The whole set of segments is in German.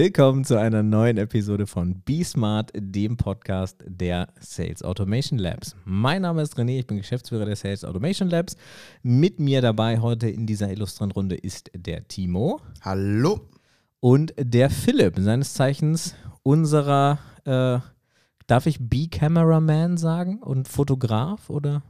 Willkommen zu einer neuen Episode von Be Smart, dem Podcast der Sales Automation Labs. Mein Name ist René, ich bin Geschäftsführer der Sales Automation Labs. Mit mir dabei heute in dieser illustren Runde ist der Timo. Hallo. Und der Philipp, seines Zeichens unserer, äh, darf ich B-Cameraman sagen und Fotograf oder?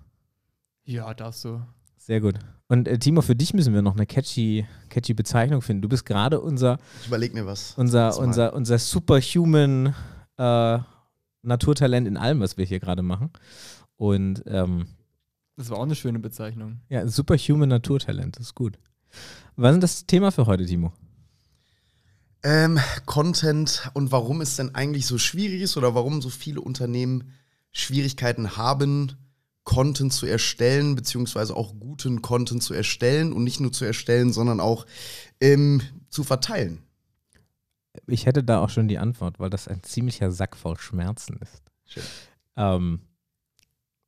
Ja, darfst du. Sehr gut. Und äh, Timo, für dich müssen wir noch eine catchy, catchy Bezeichnung finden. Du bist gerade unser. Ich überleg mir was. Unser, unser, unser superhuman äh, Naturtalent in allem, was wir hier gerade machen. Und ähm, das war auch eine schöne Bezeichnung. Ja, superhuman Naturtalent, das ist gut. Was ist das Thema für heute, Timo? Ähm, Content und warum es denn eigentlich so schwierig ist oder warum so viele Unternehmen Schwierigkeiten haben, Content zu erstellen, beziehungsweise auch guten Content zu erstellen und nicht nur zu erstellen, sondern auch ähm, zu verteilen? Ich hätte da auch schon die Antwort, weil das ein ziemlicher Sack voll Schmerzen ist. Schön. Ähm,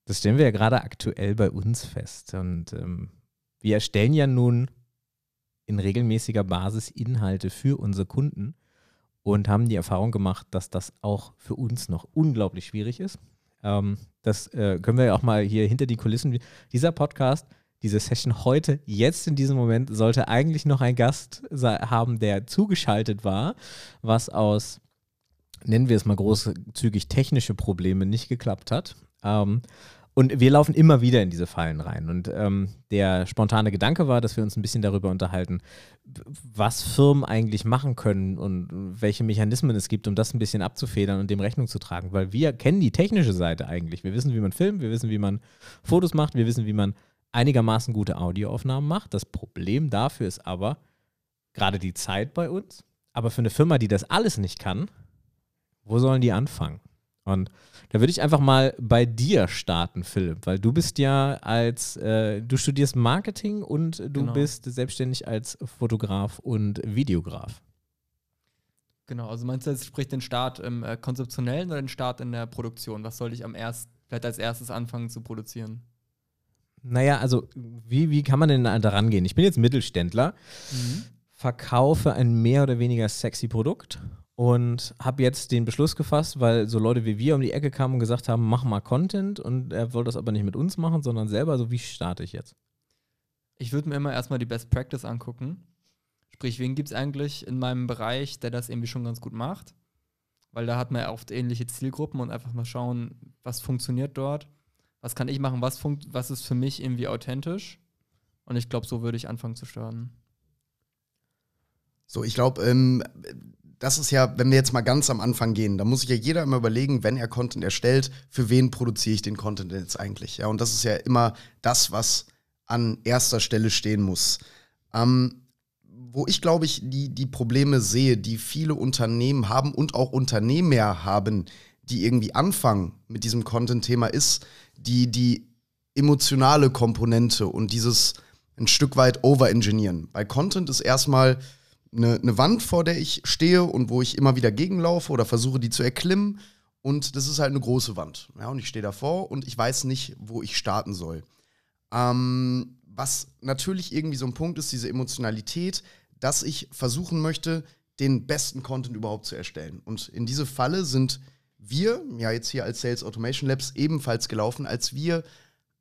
das stellen wir ja gerade aktuell bei uns fest. Und ähm, wir erstellen ja nun in regelmäßiger Basis Inhalte für unsere Kunden und haben die Erfahrung gemacht, dass das auch für uns noch unglaublich schwierig ist. Ähm, das äh, können wir ja auch mal hier hinter die Kulissen. Dieser Podcast, diese Session heute, jetzt in diesem Moment, sollte eigentlich noch ein Gast haben, der zugeschaltet war, was aus, nennen wir es mal großzügig, technische Probleme nicht geklappt hat. Ähm, und wir laufen immer wieder in diese Fallen rein. Und ähm, der spontane Gedanke war, dass wir uns ein bisschen darüber unterhalten, was Firmen eigentlich machen können und welche Mechanismen es gibt, um das ein bisschen abzufedern und dem Rechnung zu tragen. Weil wir kennen die technische Seite eigentlich. Wir wissen, wie man filmt, wir wissen, wie man Fotos macht, wir wissen, wie man einigermaßen gute Audioaufnahmen macht. Das Problem dafür ist aber gerade die Zeit bei uns. Aber für eine Firma, die das alles nicht kann, wo sollen die anfangen? Und da würde ich einfach mal bei dir starten, Philipp, weil du bist ja als, äh, du studierst Marketing und du genau. bist selbstständig als Fotograf und Videograf. Genau, also meinst du jetzt, sprich den Start im äh, konzeptionellen oder den Start in der Produktion? Was soll ich am erst, vielleicht als erstes anfangen zu produzieren? Naja, also wie, wie kann man denn da rangehen? Ich bin jetzt Mittelständler, mhm. verkaufe ein mehr oder weniger sexy Produkt und habe jetzt den Beschluss gefasst, weil so Leute wie wir um die Ecke kamen und gesagt haben, mach mal Content und er wollte das aber nicht mit uns machen, sondern selber. So, wie starte ich jetzt? Ich würde mir immer erstmal die Best Practice angucken. Sprich, wen gibt es eigentlich in meinem Bereich, der das irgendwie schon ganz gut macht? Weil da hat man ja oft ähnliche Zielgruppen und einfach mal schauen, was funktioniert dort, was kann ich machen, was, funkt, was ist für mich irgendwie authentisch. Und ich glaube, so würde ich anfangen zu starten. So, ich glaube, ähm, das ist ja, wenn wir jetzt mal ganz am Anfang gehen, da muss sich ja jeder immer überlegen, wenn er Content erstellt, für wen produziere ich den Content jetzt eigentlich? Ja, und das ist ja immer das, was an erster Stelle stehen muss. Ähm, wo ich, glaube ich, die, die Probleme sehe, die viele Unternehmen haben und auch Unternehmer haben, die irgendwie anfangen mit diesem Content-Thema, ist die, die emotionale Komponente und dieses ein Stück weit overengineeren. Bei Content ist erstmal eine, eine Wand, vor der ich stehe und wo ich immer wieder gegenlaufe oder versuche, die zu erklimmen. Und das ist halt eine große Wand. Ja, und ich stehe davor und ich weiß nicht, wo ich starten soll. Ähm, was natürlich irgendwie so ein Punkt ist, diese Emotionalität, dass ich versuchen möchte, den besten Content überhaupt zu erstellen. Und in diese Falle sind wir, ja jetzt hier als Sales Automation Labs, ebenfalls gelaufen, als wir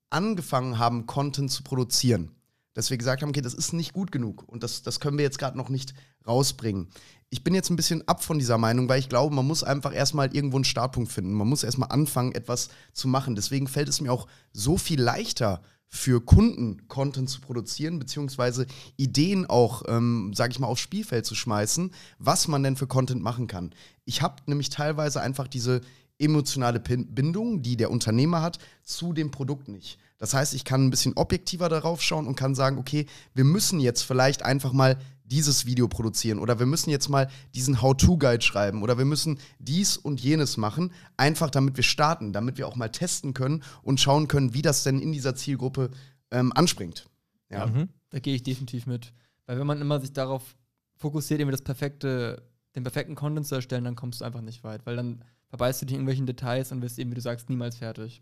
angefangen haben, Content zu produzieren dass wir gesagt haben, okay, das ist nicht gut genug und das, das können wir jetzt gerade noch nicht rausbringen. Ich bin jetzt ein bisschen ab von dieser Meinung, weil ich glaube, man muss einfach erstmal irgendwo einen Startpunkt finden. Man muss erstmal anfangen, etwas zu machen. Deswegen fällt es mir auch so viel leichter, für Kunden Content zu produzieren, beziehungsweise Ideen auch, ähm, sage ich mal, aufs Spielfeld zu schmeißen, was man denn für Content machen kann. Ich habe nämlich teilweise einfach diese emotionale Bindung, die der Unternehmer hat, zu dem Produkt nicht. Das heißt, ich kann ein bisschen objektiver darauf schauen und kann sagen, okay, wir müssen jetzt vielleicht einfach mal dieses Video produzieren oder wir müssen jetzt mal diesen How-to-Guide schreiben oder wir müssen dies und jenes machen, einfach damit wir starten, damit wir auch mal testen können und schauen können, wie das denn in dieser Zielgruppe ähm, anspringt. Ja, mhm. da gehe ich definitiv mit. Weil wenn man immer sich darauf fokussiert, irgendwie das perfekte, den perfekten Content zu erstellen, dann kommst du einfach nicht weit, weil dann verbeißt du dich in irgendwelchen Details und wirst eben, wie du sagst, niemals fertig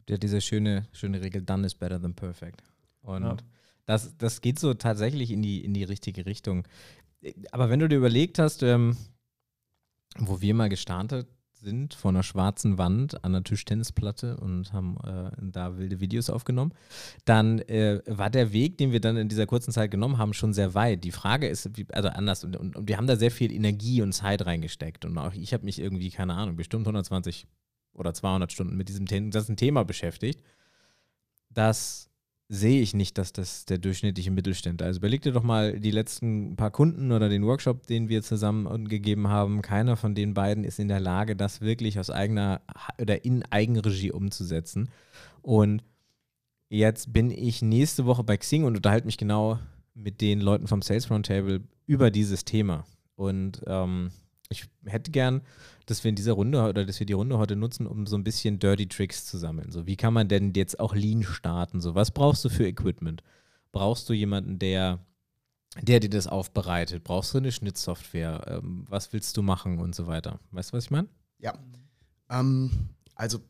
gibt ja diese schöne, schöne Regel, done is better than perfect. Und ja. das, das geht so tatsächlich in die, in die richtige Richtung. Aber wenn du dir überlegt hast, ähm, wo wir mal gestartet sind vor einer schwarzen Wand an einer Tischtennisplatte und haben äh, da wilde Videos aufgenommen, dann äh, war der Weg, den wir dann in dieser kurzen Zeit genommen haben, schon sehr weit. Die Frage ist, wie, also anders, und, und, und, wir haben da sehr viel Energie und Zeit reingesteckt und auch ich habe mich irgendwie, keine Ahnung, bestimmt 120 oder 200 Stunden mit diesem Thema beschäftigt. Das sehe ich nicht, dass das der durchschnittliche Mittelständler. Also überleg dir doch mal die letzten paar Kunden oder den Workshop, den wir zusammen gegeben haben. Keiner von den beiden ist in der Lage, das wirklich aus eigener oder in Eigenregie umzusetzen. Und jetzt bin ich nächste Woche bei Xing und unterhalte mich genau mit den Leuten vom Sales Roundtable über dieses Thema. Und ähm, ich hätte gern, dass wir in dieser Runde oder dass wir die Runde heute nutzen, um so ein bisschen Dirty Tricks zu sammeln. So, wie kann man denn jetzt auch Lean starten? So, was brauchst du für Equipment? Brauchst du jemanden, der, der dir das aufbereitet? Brauchst du eine Schnittsoftware? Ähm, was willst du machen und so weiter? Weißt du, was ich meine? Ja. Ähm, also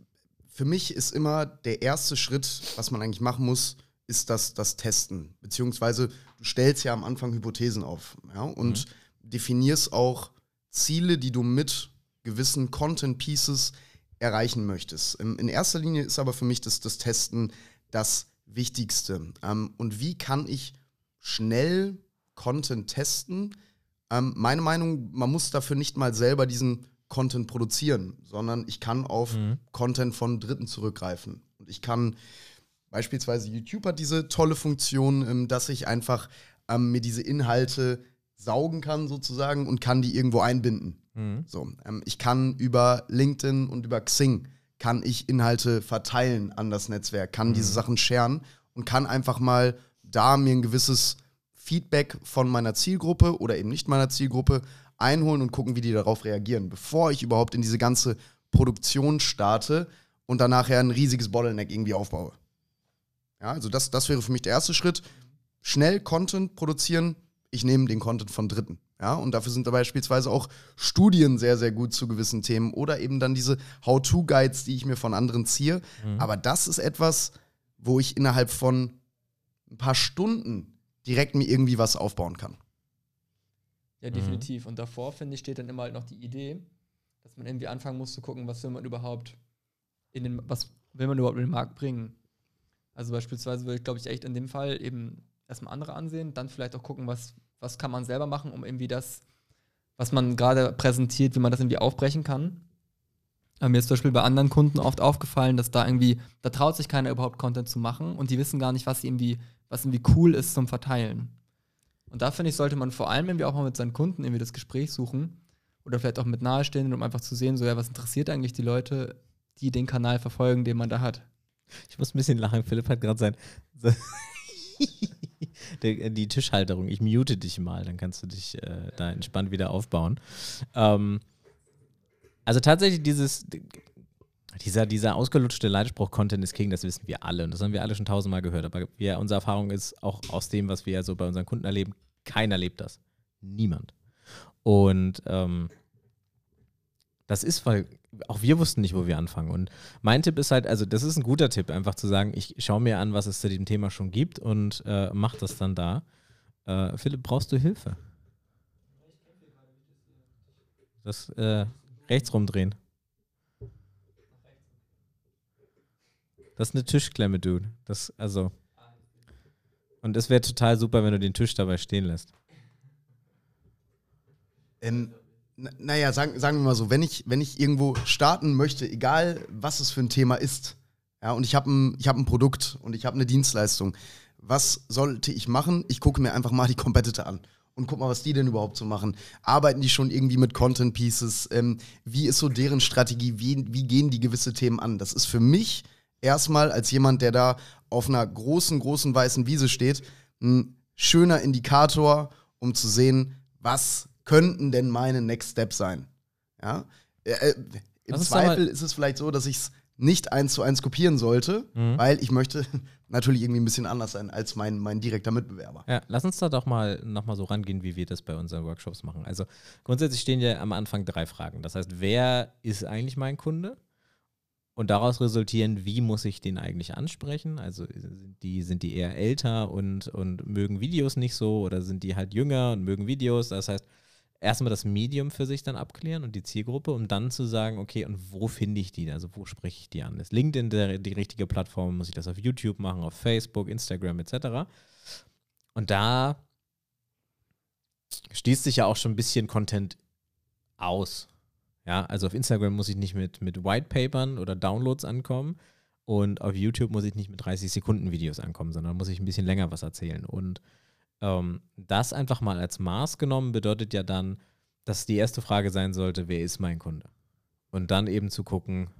für mich ist immer der erste Schritt, was man eigentlich machen muss, ist das, das Testen. Beziehungsweise du stellst ja am Anfang Hypothesen auf ja, und mhm. definierst auch Ziele, die du mit gewissen Content Pieces erreichen möchtest. In erster Linie ist aber für mich das, das Testen das Wichtigste. Ähm, und wie kann ich schnell Content testen? Ähm, meine Meinung, man muss dafür nicht mal selber diesen Content produzieren, sondern ich kann auf mhm. Content von Dritten zurückgreifen. Und ich kann beispielsweise YouTube hat diese tolle Funktion, ähm, dass ich einfach mir diese Inhalte saugen kann sozusagen und kann die irgendwo einbinden. Mhm. So, ähm, ich kann über LinkedIn und über Xing kann ich Inhalte verteilen an das Netzwerk, kann mhm. diese Sachen sharen und kann einfach mal da mir ein gewisses Feedback von meiner Zielgruppe oder eben nicht meiner Zielgruppe einholen und gucken, wie die darauf reagieren, bevor ich überhaupt in diese ganze Produktion starte und dann nachher ein riesiges Bottleneck irgendwie aufbaue. Ja, also das, das wäre für mich der erste Schritt. Schnell Content produzieren, ich nehme den Content von Dritten. Ja, und dafür sind da beispielsweise auch Studien sehr, sehr gut zu gewissen Themen oder eben dann diese How-To-Guides, die ich mir von anderen ziehe. Mhm. Aber das ist etwas, wo ich innerhalb von ein paar Stunden direkt mir irgendwie was aufbauen kann. Ja, definitiv. Mhm. Und davor, finde ich, steht dann immer halt noch die Idee, dass man irgendwie anfangen muss zu gucken, was will man überhaupt in den, was will man überhaupt in den Markt bringen. Also beispielsweise würde ich, glaube ich, echt in dem Fall eben erstmal andere ansehen, dann vielleicht auch gucken, was, was kann man selber machen, um irgendwie das, was man gerade präsentiert, wie man das irgendwie aufbrechen kann. Aber mir ist zum Beispiel bei anderen Kunden oft aufgefallen, dass da irgendwie, da traut sich keiner überhaupt Content zu machen und die wissen gar nicht, was irgendwie, was irgendwie cool ist zum Verteilen. Und da finde ich, sollte man vor allem irgendwie auch mal mit seinen Kunden irgendwie das Gespräch suchen oder vielleicht auch mit Nahestehenden, um einfach zu sehen, so ja, was interessiert eigentlich die Leute, die den Kanal verfolgen, den man da hat. Ich muss ein bisschen lachen. Philipp hat gerade sein, die, die, Tischhalterung. Ich mute dich mal, dann kannst du dich äh, da entspannt wieder aufbauen. Ähm, also tatsächlich dieses, dieser, dieser ausgelutschte Leitspruch Content is King, das wissen wir alle und das haben wir alle schon tausendmal gehört. Aber wir, unsere Erfahrung ist auch aus dem, was wir ja so bei unseren Kunden erleben, keiner lebt das. Niemand. Und ähm, das ist, weil auch wir wussten nicht, wo wir anfangen. Und mein Tipp ist halt, also das ist ein guter Tipp, einfach zu sagen, ich schaue mir an, was es zu dem Thema schon gibt und äh, mach das dann da. Äh, Philipp, brauchst du Hilfe? Das äh, rechts rumdrehen. Das ist eine Tischklemme, Dude. Das, also. Und es wäre total super, wenn du den Tisch dabei stehen lässt. Ähm, naja, sagen, sagen wir mal so, wenn ich, wenn ich irgendwo starten möchte, egal was es für ein Thema ist, ja, und ich habe ein, hab ein Produkt und ich habe eine Dienstleistung, was sollte ich machen? Ich gucke mir einfach mal die Competitor an und guck mal, was die denn überhaupt so machen. Arbeiten die schon irgendwie mit Content Pieces? Ähm, wie ist so deren Strategie? Wie, wie gehen die gewisse Themen an? Das ist für mich erstmal als jemand, der da auf einer großen, großen weißen Wiese steht, ein schöner Indikator, um zu sehen, was könnten denn meine Next Steps sein? Ja? Äh, äh Im Zweifel ist es vielleicht so, dass ich es nicht eins zu eins kopieren sollte, mhm. weil ich möchte natürlich irgendwie ein bisschen anders sein als mein, mein direkter Mitbewerber. Ja, lass uns da doch mal nochmal so rangehen, wie wir das bei unseren Workshops machen. Also grundsätzlich stehen ja am Anfang drei Fragen. Das heißt, wer ist eigentlich mein Kunde? Und daraus resultieren, wie muss ich den eigentlich ansprechen? Also sind die, sind die eher älter und, und mögen Videos nicht so oder sind die halt jünger und mögen Videos? Das heißt, erstmal das Medium für sich dann abklären und die Zielgruppe, um dann zu sagen, okay, und wo finde ich die? Also wo spreche ich die an? Ist LinkedIn der, die richtige Plattform? Muss ich das auf YouTube machen, auf Facebook, Instagram etc.? Und da schließt sich ja auch schon ein bisschen Content aus. Ja, also auf Instagram muss ich nicht mit, mit Whitepapern oder Downloads ankommen und auf YouTube muss ich nicht mit 30 Sekunden Videos ankommen, sondern muss ich ein bisschen länger was erzählen. Und ähm, das einfach mal als Maß genommen bedeutet ja dann, dass die erste Frage sein sollte, wer ist mein Kunde? Und dann eben zu gucken,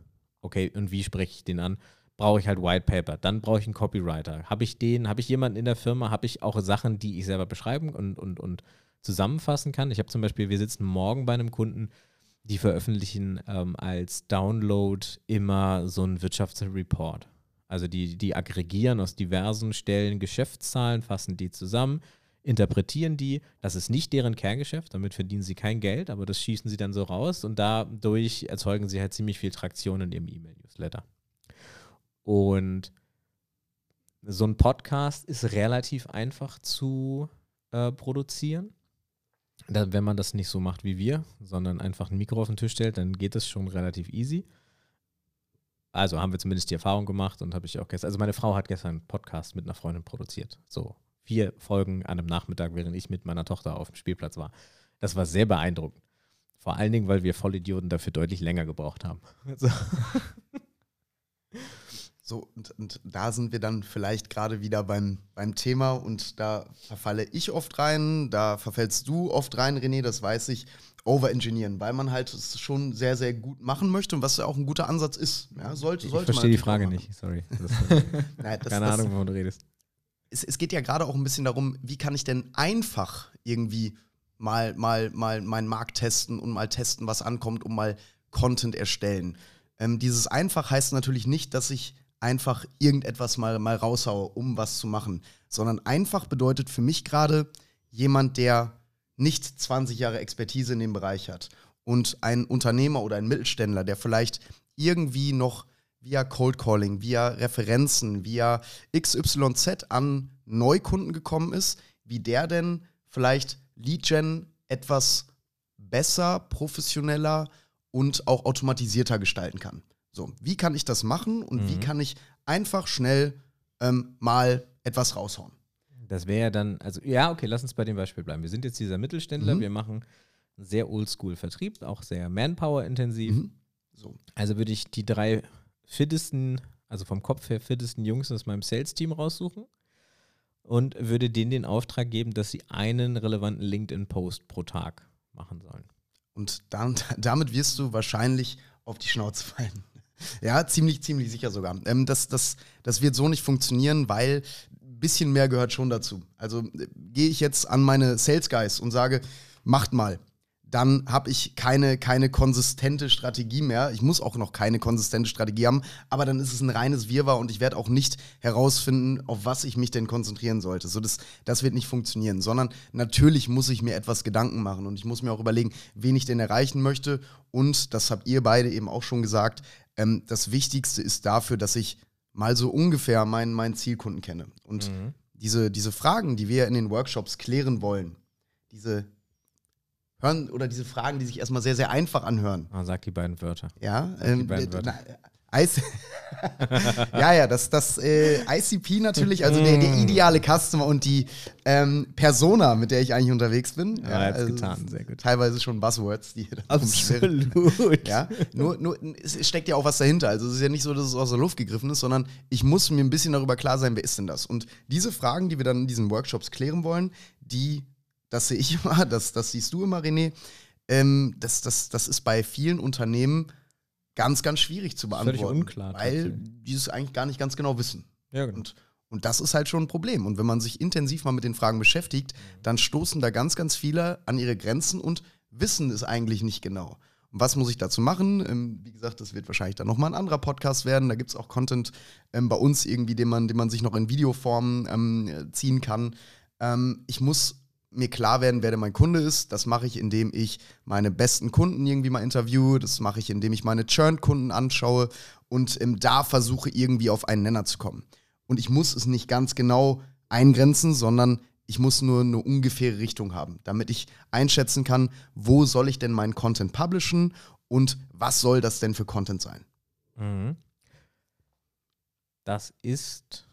okay, und wie spreche ich den an? Brauche ich halt White Paper, dann brauche ich einen Copywriter. Habe ich den, habe ich jemanden in der Firma, habe ich auch Sachen, die ich selber beschreiben und, und, und zusammenfassen kann. Ich habe zum Beispiel, wir sitzen morgen bei einem Kunden, die veröffentlichen ähm, als Download immer so einen Wirtschaftsreport. Also die, die aggregieren aus diversen Stellen Geschäftszahlen, fassen die zusammen, interpretieren die. Das ist nicht deren Kerngeschäft, damit verdienen sie kein Geld, aber das schießen sie dann so raus und dadurch erzeugen sie halt ziemlich viel Traktion in ihrem E-Mail-Newsletter. Und so ein Podcast ist relativ einfach zu äh, produzieren. Da, wenn man das nicht so macht wie wir, sondern einfach ein Mikro auf den Tisch stellt, dann geht das schon relativ easy. Also haben wir zumindest die Erfahrung gemacht und habe ich auch gestern, also meine Frau hat gestern einen Podcast mit einer Freundin produziert. So vier Folgen an einem Nachmittag, während ich mit meiner Tochter auf dem Spielplatz war. Das war sehr beeindruckend. Vor allen Dingen, weil wir Vollidioten dafür deutlich länger gebraucht haben. So, so und, und, da sind wir dann vielleicht gerade wieder beim, beim Thema und da verfalle ich oft rein, da verfällst du oft rein, René, das weiß ich overengineeren, weil man halt es schon sehr, sehr gut machen möchte und was ja auch ein guter Ansatz ist. Ja, sollte, ich sollte verstehe die Frage nicht, sorry. Nein, das, Keine das, Ahnung, wovon du redest. Es, es geht ja gerade auch ein bisschen darum, wie kann ich denn einfach irgendwie mal, mal, mal meinen Markt testen und mal testen, was ankommt, um mal Content erstellen. Ähm, dieses einfach heißt natürlich nicht, dass ich einfach irgendetwas mal, mal raushaue, um was zu machen, sondern einfach bedeutet für mich gerade jemand, der nicht 20 Jahre Expertise in dem Bereich hat und ein Unternehmer oder ein Mittelständler, der vielleicht irgendwie noch via Cold Calling, via Referenzen, via XYZ an Neukunden gekommen ist, wie der denn vielleicht Lead Gen etwas besser, professioneller und auch automatisierter gestalten kann. So, wie kann ich das machen und mhm. wie kann ich einfach schnell ähm, mal etwas raushauen? Das wäre ja dann, also ja, okay, lass uns bei dem Beispiel bleiben. Wir sind jetzt dieser Mittelständler, mhm. wir machen sehr oldschool-Vertrieb, auch sehr Manpower-intensiv. Mhm. So. Also würde ich die drei fittesten, also vom Kopf her fittesten Jungs aus meinem Sales-Team raussuchen und würde denen den Auftrag geben, dass sie einen relevanten LinkedIn-Post pro Tag machen sollen. Und dann, damit wirst du wahrscheinlich auf die Schnauze fallen. Ja, ziemlich, ziemlich sicher sogar. Ähm, das, das, das wird so nicht funktionieren, weil bisschen mehr gehört schon dazu. Also äh, gehe ich jetzt an meine Sales Guys und sage, macht mal, dann habe ich keine, keine konsistente Strategie mehr. Ich muss auch noch keine konsistente Strategie haben, aber dann ist es ein reines Wirrwarr und ich werde auch nicht herausfinden, auf was ich mich denn konzentrieren sollte. So, das, das wird nicht funktionieren, sondern natürlich muss ich mir etwas Gedanken machen und ich muss mir auch überlegen, wen ich denn erreichen möchte. Und das habt ihr beide eben auch schon gesagt, ähm, das Wichtigste ist dafür, dass ich mal so ungefähr meinen, meinen Zielkunden kenne. Und mhm. diese, diese Fragen, die wir in den Workshops klären wollen, diese hören oder diese Fragen, die sich erstmal sehr, sehr einfach anhören. Ah, sag die beiden Wörter. Ja, ähm, die beiden Wörter. Na, Ice ja, ja, das, das äh, ICP natürlich, also der, der, ideale Customer und die ähm, Persona, mit der ich eigentlich unterwegs bin. Ja, ja also getan, sehr gut. Teilweise schon Buzzwords, die hier Absolut. Ja, nur, nur, es steckt ja auch was dahinter. Also es ist ja nicht so, dass es aus der Luft gegriffen ist, sondern ich muss mir ein bisschen darüber klar sein, wer ist denn das? Und diese Fragen, die wir dann in diesen Workshops klären wollen, die, das sehe ich immer, das, das siehst du immer, René, ähm, das, das, das ist bei vielen Unternehmen ganz, ganz schwierig zu beantworten. Völlig unklar. Weil die es eigentlich gar nicht ganz genau wissen. Ja, genau. Und, und das ist halt schon ein Problem. Und wenn man sich intensiv mal mit den Fragen beschäftigt, dann stoßen da ganz, ganz viele an ihre Grenzen und wissen es eigentlich nicht genau. Und was muss ich dazu machen? Ähm, wie gesagt, das wird wahrscheinlich dann nochmal ein anderer Podcast werden. Da gibt es auch Content ähm, bei uns irgendwie, den man, den man sich noch in Videoform ähm, ziehen kann. Ich muss mir klar werden, wer denn mein Kunde ist. Das mache ich, indem ich meine besten Kunden irgendwie mal interviewe. Das mache ich, indem ich meine Churn-Kunden anschaue und ähm, da versuche, irgendwie auf einen Nenner zu kommen. Und ich muss es nicht ganz genau eingrenzen, sondern Ich muss nur eine ungefähre Richtung haben, damit ich einschätzen kann, wo soll ich denn meinen Content publishen und was soll das denn für Content sein. Mhm. Das ist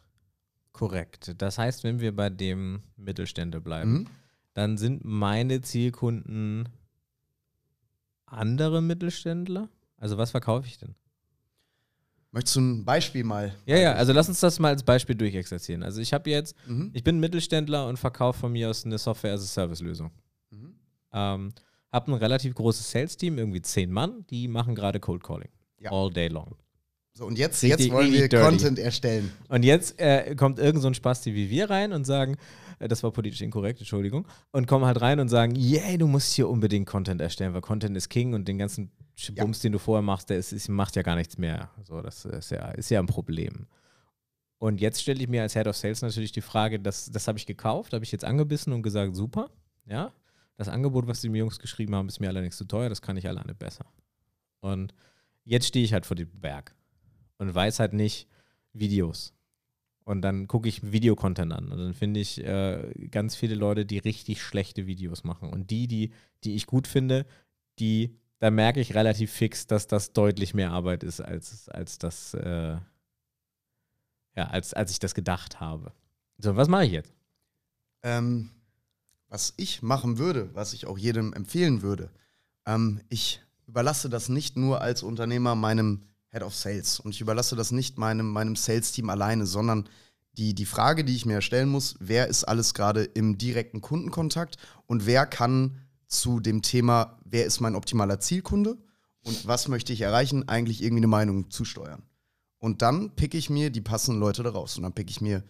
korrekt. Das heißt, wenn wir bei dem Mittelständler bleiben, Mhm. Dann sind meine Zielkunden andere Mittelständler? Also was verkaufe ich denn? Möchtest du ein Beispiel mal? Ja, ja, also lass uns das mal als Beispiel durchexerzieren. Also ich habe jetzt, Mhm. ich bin Mittelständler und verkaufe von mir aus eine Software-as-a-Service-Lösung. Mhm. Ähm, habe ein relativ großes Sales-Team, irgendwie zehn Mann, die machen gerade Cold Calling. Ja. All day long. So, und jetzt, Richtig- jetzt wollen wir dirty. Content erstellen. Und jetzt äh, kommt irgend so ein Spasti wie wir rein und sagen, äh, das war politisch inkorrekt, Entschuldigung, und kommen halt rein und sagen, yay, du musst hier unbedingt Content erstellen, weil Content ist King und den ganzen Ja. Bums, den du vorher machst, der ist, ist, macht ja gar nichts mehr. So, das ist ja, ist ja ein Problem. Und jetzt stelle ich mir als Head of Sales natürlich die Frage, das, das habe ich gekauft, habe ich jetzt angebissen und gesagt, super, ja. Das Angebot, was die mir Jungs geschrieben haben, ist mir allerdings zu teuer, das kann ich alleine besser. Und jetzt stehe ich halt vor dem Berg und weiß halt nicht Videos. Und dann gucke ich Videocontent an und dann finde ich äh, ganz viele Leute, die richtig schlechte Videos machen. Und die, die, die ich gut finde, die, da merke ich relativ fix, dass das deutlich mehr Arbeit ist, als, als das, äh, ja, als, als ich das gedacht habe. So, was mache ich jetzt? Ähm, was ich machen würde, was ich auch jedem empfehlen würde, ähm, ich überlasse das nicht nur als Unternehmer meinem Head of Sales und ich überlasse das nicht meinem, meinem Sales-Team alleine, sondern die, die Frage, die ich mir stellen muss, wer ist alles gerade im direkten Kundenkontakt und wer kann zu dem Thema, wer ist mein optimaler Zielkunde und was möchte ich erreichen, eigentlich irgendwie eine Meinung zusteuern. Und dann picke ich mir die passenden Leute daraus und dann picke ich mir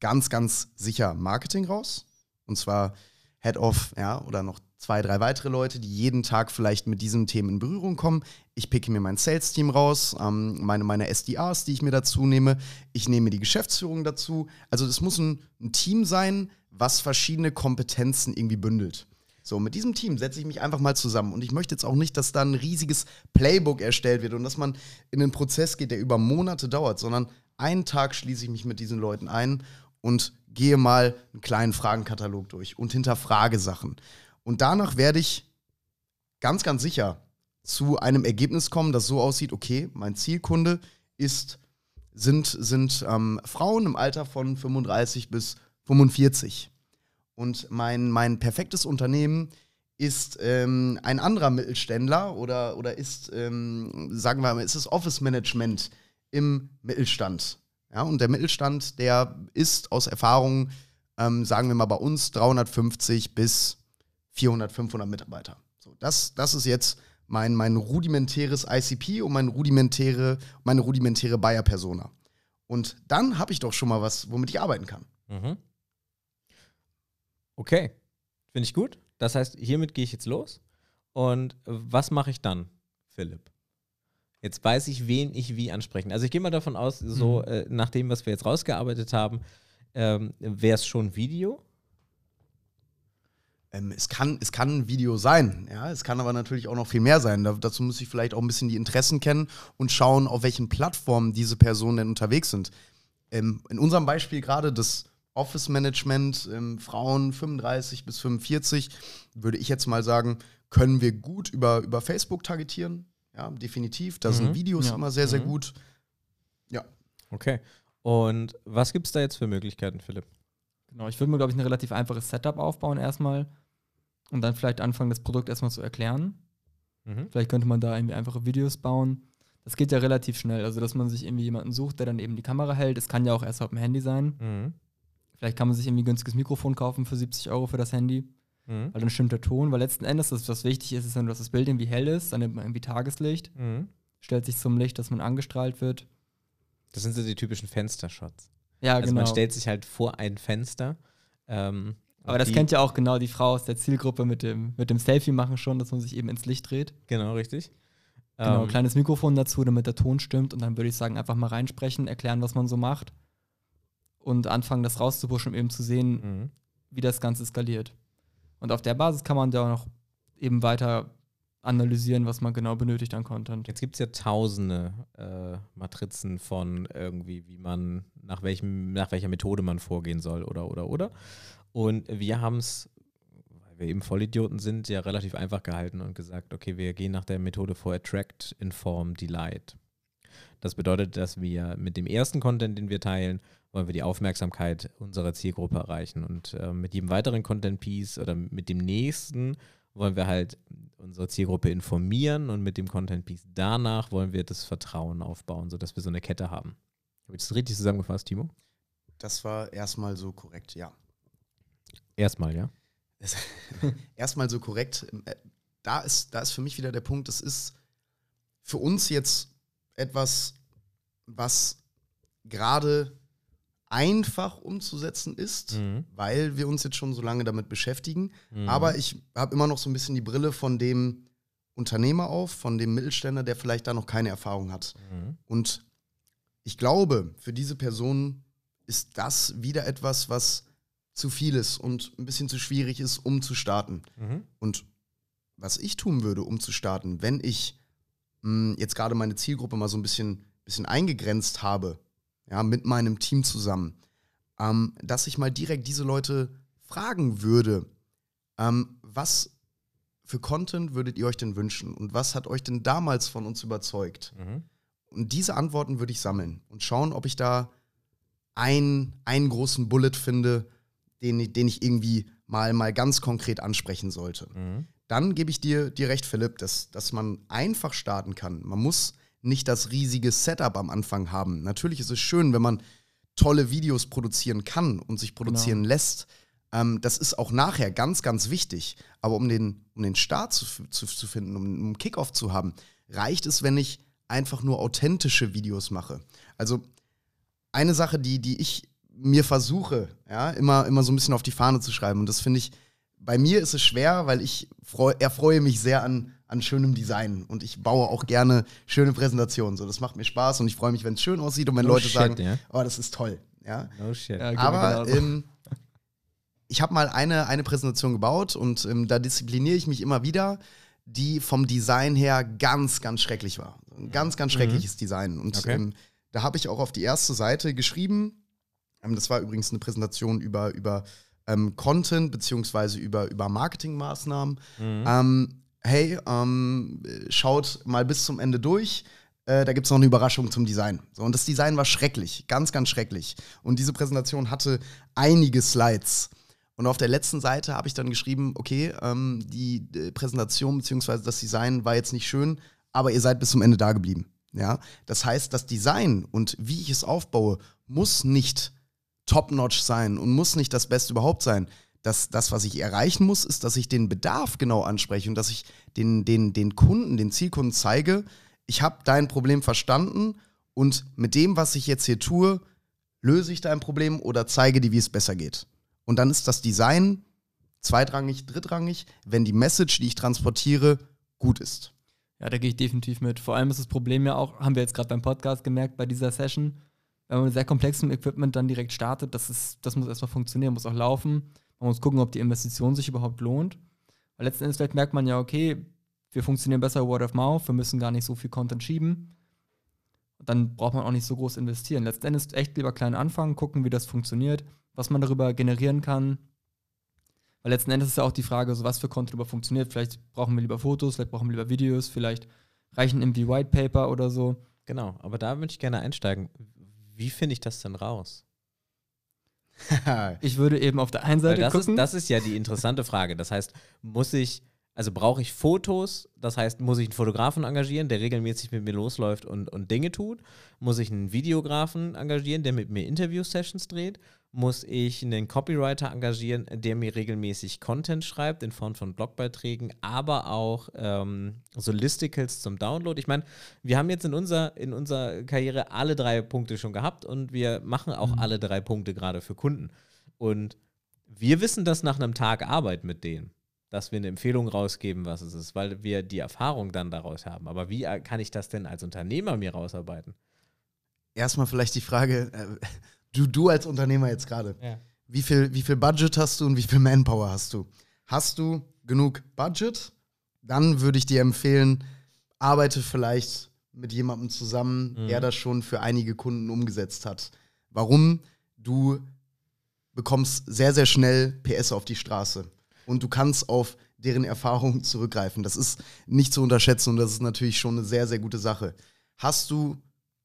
ganz, ganz sicher Marketing raus. Und zwar Head of, ja, oder noch zwei, drei weitere Leute, die jeden Tag vielleicht mit diesen Themen in Berührung kommen. Ich picke mir mein Sales-Team raus, ähm, meine, meine SDRs, die ich mir dazu nehme. Ich nehme die Geschäftsführung dazu. Also das muss ein, ein Team sein, was verschiedene Kompetenzen irgendwie bündelt. So, mit diesem Team setze ich mich einfach mal zusammen. Und ich möchte jetzt auch nicht, dass da ein riesiges Playbook erstellt wird und dass man in einen Prozess geht, der über Monate dauert, sondern einen Tag schließe ich mich mit diesen Leuten ein und gehe mal einen kleinen Fragenkatalog durch und hinterfrage Sachen. Und danach werde ich ganz, ganz sicher zu einem Ergebnis kommen, das so aussieht, okay, mein Zielkunde ist, sind, sind ähm, Frauen im Alter von 35 bis 45. Und mein, mein perfektes Unternehmen ist ähm, ein anderer Mittelständler oder, oder ist, ähm, sagen wir mal, ist es Office Management im Mittelstand. Ja, und der Mittelstand, der ist aus Erfahrung, ähm, sagen wir mal bei uns, 350 bis 400, 500 Mitarbeiter. So, das, das ist jetzt mein, mein rudimentäres ICP und mein rudimentäre, meine rudimentäre Buyer-Persona. Und dann habe ich doch schon mal was, womit ich arbeiten kann. Mhm. Okay, finde ich gut. Das heißt, hiermit gehe ich jetzt los. Und was mache ich dann, Philipp? Jetzt weiß ich, wen ich wie ansprechen. Also ich gehe mal davon aus, so Mhm. äh, nach dem, was wir jetzt rausgearbeitet haben, ähm, wäre es schon Video. Ähm, es, kann, es kann ein Video sein, ja, es kann aber natürlich auch noch viel mehr sein. Da, dazu muss ich vielleicht auch ein bisschen die Interessen kennen und schauen, auf welchen Plattformen diese Personen denn unterwegs sind. Ähm, in unserem Beispiel gerade das Office Management, ähm, Frauen 35 bis 45, würde ich jetzt mal sagen, können wir gut über, über Facebook targetieren. Ja, definitiv. Da Mhm. sind Videos Ja. immer sehr, sehr Mhm. gut. Okay. Und was gibt es da jetzt für Möglichkeiten, Philipp? Genau, ich würde mir, glaube ich, ein relativ einfaches Setup aufbauen erstmal und dann vielleicht anfangen, das Produkt erstmal zu erklären. Mhm. Vielleicht könnte man da irgendwie einfache Videos bauen. Das geht ja relativ schnell, also dass man sich irgendwie jemanden sucht, der dann eben die Kamera hält. Es kann ja auch erst auf dem Handy sein. Mhm. Vielleicht kann man sich irgendwie ein günstiges Mikrofon kaufen für 70 Euro für das Handy, Mhm. weil dann stimmt der Ton. Weil letzten Endes, das, was wichtig ist, ist, dann, dass das Bild irgendwie hell ist, dann nimmt man irgendwie Tageslicht, Mhm. stellt sich zum Licht, dass man angestrahlt wird. Das sind so die typischen Fenstershots. Ja, Also genau. man stellt sich halt vor ein Fenster. Ähm, Aber das die- kennt ja auch genau die Frau aus der Zielgruppe mit dem, mit dem Selfie machen schon, dass man sich eben ins Licht dreht. Genau, richtig. Genau, Ähm, kleines Mikrofon dazu, damit der Ton stimmt. Und dann würde ich sagen, einfach mal reinsprechen, erklären, was man so macht. Und anfangen, das rauszupuschen, um eben zu sehen, Mhm. wie das Ganze skaliert. Und auf der Basis kann man da auch noch eben weiter analysieren, was man genau benötigt an Content. Jetzt gibt es ja tausende äh, Matrizen von irgendwie, wie man, nach welchem, nach welcher Methode man vorgehen soll oder oder oder. Und wir haben es, weil wir eben Vollidioten sind, ja relativ einfach gehalten und gesagt, okay, wir gehen nach der Methode vor Attract, Inform, Delight. Das bedeutet, dass wir mit dem ersten Content, den wir teilen, wollen wir die Aufmerksamkeit unserer Zielgruppe erreichen. Und äh, mit jedem weiteren Content-Piece oder mit dem nächsten wollen wir halt unsere Zielgruppe informieren und mit dem Content-Piece danach wollen wir das Vertrauen aufbauen, sodass wir so eine Kette haben. Habe ich das richtig zusammengefasst, Timo? Das war erstmal so korrekt, ja. Erstmal, ja. erstmal so korrekt. Da ist, da ist für mich wieder der Punkt, es ist für uns jetzt etwas, was gerade einfach umzusetzen ist, Mhm. weil wir uns jetzt schon so lange damit beschäftigen. Mhm. Aber ich habe immer noch so ein bisschen die Brille von dem Unternehmer auf, von dem Mittelständler, der vielleicht da noch keine Erfahrung hat. Mhm. Und ich glaube, für diese Person ist das wieder etwas, was zu viel ist und ein bisschen zu schwierig ist, um zu starten. Mhm. Und was ich tun würde, um zu starten, wenn ich mh, jetzt gerade meine Zielgruppe mal so ein bisschen, bisschen eingegrenzt habe, ja, mit meinem Team zusammen, ähm, dass ich mal direkt diese Leute fragen würde, ähm, was für Content würdet ihr euch denn wünschen und was hat euch denn damals von uns überzeugt? Mhm. Und diese Antworten würde ich sammeln und schauen, ob ich da ein, einen großen Bullet finde, den, ich- den ich irgendwie mal, mal ganz konkret ansprechen sollte. Mhm. Dann gebe ich dir, dir recht, Philipp, dass, dass man einfach starten kann. Man muss nicht das riesige Setup am Anfang haben. Natürlich ist es schön, wenn man tolle Videos produzieren kann und sich produzieren lässt. Ähm, das ist auch nachher ganz, ganz wichtig. Aber um den, um den Start zu, zu, zu finden, um, um Kickoff zu haben, reicht es, wenn ich einfach nur authentische Videos mache. Also eine Sache, die, die ich mir versuche, ja, immer, immer so ein bisschen auf die Fahne zu schreiben. Und das finde ich, bei mir ist es schwer, weil ich freu, erfreue mich sehr an, an schönem Design und ich baue auch gerne schöne Präsentationen. So, das macht mir Spaß und ich freue mich, wenn es schön aussieht und wenn No Leute shit, sagen, ja. oh, das ist toll. Ja? No shit. Ja, mir Aber ähm, ich habe mal eine, eine Präsentation gebaut und ähm, da diszipliniere ich mich immer wieder, die vom Design her ganz, ganz schrecklich war. Ein ganz, ganz schreckliches Design. Und Okay. ähm, da habe ich auch auf die erste Seite geschrieben, das war übrigens eine Präsentation über, über ähm, Content beziehungsweise über, über Marketingmaßnahmen. Mhm. Ähm, hey, ähm, schaut mal bis zum Ende durch. Äh, da gibt es noch eine Überraschung zum Design. So, und das Design war schrecklich, ganz, ganz schrecklich. Und diese Präsentation hatte einige Slides. Und auf der letzten Seite habe ich dann geschrieben, okay, ähm, die äh, Präsentation bzw. das Design war jetzt nicht schön, aber ihr seid bis zum Ende da geblieben. Ja? Das heißt, das Design und wie ich es aufbaue, muss nicht top-notch sein und muss nicht das Beste überhaupt sein. Das, das, was ich erreichen muss, ist, dass ich den Bedarf genau anspreche und dass ich den, den, den Kunden, den Zielkunden zeige, ich habe dein Problem verstanden und mit dem, was ich jetzt hier tue, löse ich dein Problem oder zeige dir, wie es besser geht. Und dann ist das Design zweitrangig, drittrangig, wenn die Message, die ich transportiere, gut ist. Ja, da gehe ich definitiv mit. Vor allem ist das Problem ja auch, haben wir jetzt gerade beim Podcast gemerkt, bei dieser Session, wenn man mit sehr komplexem Equipment dann direkt startet, das, ist, das muss erstmal funktionieren, muss auch laufen. Man muss gucken, ob die Investition sich überhaupt lohnt. Weil letzten Endes vielleicht merkt man ja, okay, wir funktionieren besser Word of Mouth, wir müssen gar nicht so viel Content schieben. Dann braucht man auch nicht so groß investieren. Letzten Endes echt lieber klein anfangen, gucken, wie das funktioniert, was man darüber generieren kann. Weil letzten Endes ist ja auch die Frage, so was für Content überhaupt funktioniert. Vielleicht brauchen wir lieber Fotos, vielleicht brauchen wir lieber Videos, vielleicht reichen irgendwie White Paper oder so. Genau, aber da würde ich gerne einsteigen. Wie finde ich das denn raus? Ich würde eben auf der einen Weil Seite das, gucken. ist, das ist ja die interessante Frage. Das heißt, muss ich, also brauche ich Fotos? Das heißt, muss ich einen Fotografen engagieren, der regelmäßig mit mir losläuft und, und Dinge tut? Muss ich einen Videografen engagieren, der mit mir Interview-Sessions dreht? Muss ich einen Copywriter engagieren, der mir regelmäßig Content schreibt in Form von Blogbeiträgen, aber auch ähm, so Listicles zum Download? Ich meine, wir haben jetzt in unserer, in unserer Karriere alle drei Punkte schon gehabt und wir machen auch alle drei Punkte gerade für Kunden. Und wir wissen das nach einem Tag Arbeit mit denen, dass wir eine Empfehlung rausgeben, was es ist, weil wir die Erfahrung dann daraus haben. Aber wie äh, kann ich das denn als Unternehmer mir rausarbeiten? Erstmal vielleicht die Frage, äh, du, du als Unternehmer jetzt gerade, Ja. wie viel, wie viel Budget hast du und wie viel Manpower hast du? Hast du genug Budget dann würde ich dir empfehlen, arbeite vielleicht mit jemandem zusammen, Mhm. der das schon für einige Kunden umgesetzt hat. Warum? Du bekommst sehr, sehr schnell PS auf die Straße und du kannst auf deren Erfahrung zurückgreifen. Das ist nicht zu unterschätzen und das ist natürlich schon eine sehr, sehr gute Sache. Hast du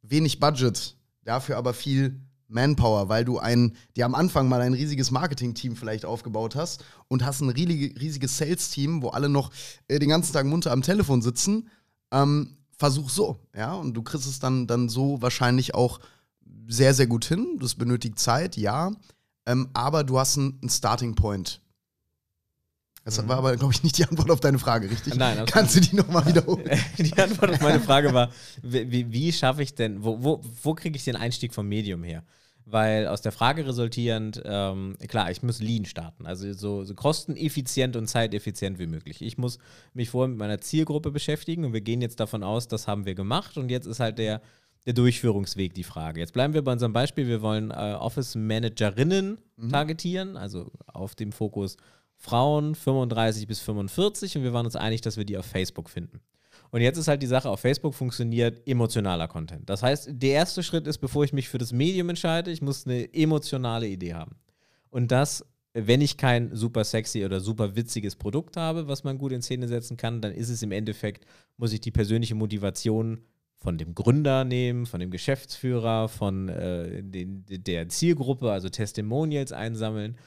wenig Budget, dafür aber viel Manpower, weil du ein, dir am Anfang mal ein riesiges Marketing-Team vielleicht aufgebaut hast und hast ein riesige, riesiges Sales-Team, wo alle noch äh, den ganzen Tag munter am Telefon sitzen, ähm, versuch so, ja, und du kriegst es dann, dann so wahrscheinlich auch sehr, sehr gut hin. Das benötigt Zeit, ja, ähm, aber du hast einen, einen Starting Point. Das Mhm. war aber, glaube ich, nicht die Antwort auf deine Frage, richtig? Nein, absolut. Kannst du die nochmal wiederholen? Die Antwort auf meine Frage war, wie, wie, schaffe ich denn, wo, wo, wo kriege ich den Einstieg vom Medium her? Weil aus der Frage resultierend, ähm, klar, ich muss Lean starten, also so, so kosteneffizient und zeiteffizient wie möglich. Ich muss mich vorher mit meiner Zielgruppe beschäftigen und wir gehen jetzt davon aus, das haben wir gemacht und jetzt ist halt der, der Durchführungsweg die Frage. Jetzt bleiben wir bei unserem Beispiel, wir wollen äh, Office-Managerinnen targetieren, also auf dem Fokus Frauen 35 bis 45 und wir waren uns einig, dass wir die auf Facebook finden. Und jetzt ist halt die Sache, auf Facebook funktioniert emotionaler Content. Das heißt, der erste Schritt ist, bevor ich mich für das Medium entscheide, ich muss eine emotionale Idee haben. Und das, wenn ich kein super sexy oder super witziges Produkt habe, was man gut in Szene setzen kann, dann ist es im Endeffekt, muss ich die persönliche Motivation von dem Gründer nehmen, von dem Geschäftsführer, von äh, den, der Zielgruppe, also Testimonials einsammeln,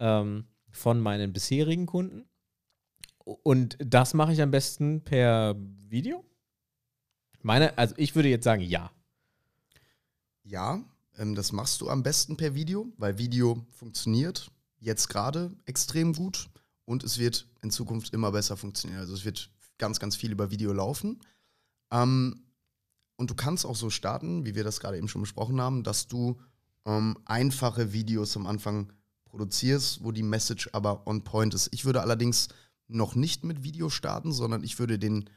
ähm, von meinen bisherigen Kunden. Und das mache ich am besten per Video? Meine, also ich würde jetzt sagen, ja. Ja, ähm, das machst du am besten per Video, weil Video funktioniert jetzt gerade extrem gut und es wird in Zukunft immer besser funktionieren. Also es wird ganz, ganz viel über Video laufen. Ähm, und du kannst auch so starten, wie wir das gerade eben schon besprochen haben, dass du ähm, einfache Videos am Anfang produzierst, wo die Message aber on point ist. Ich würde allerdings noch nicht mit Video starten, sondern ich würde den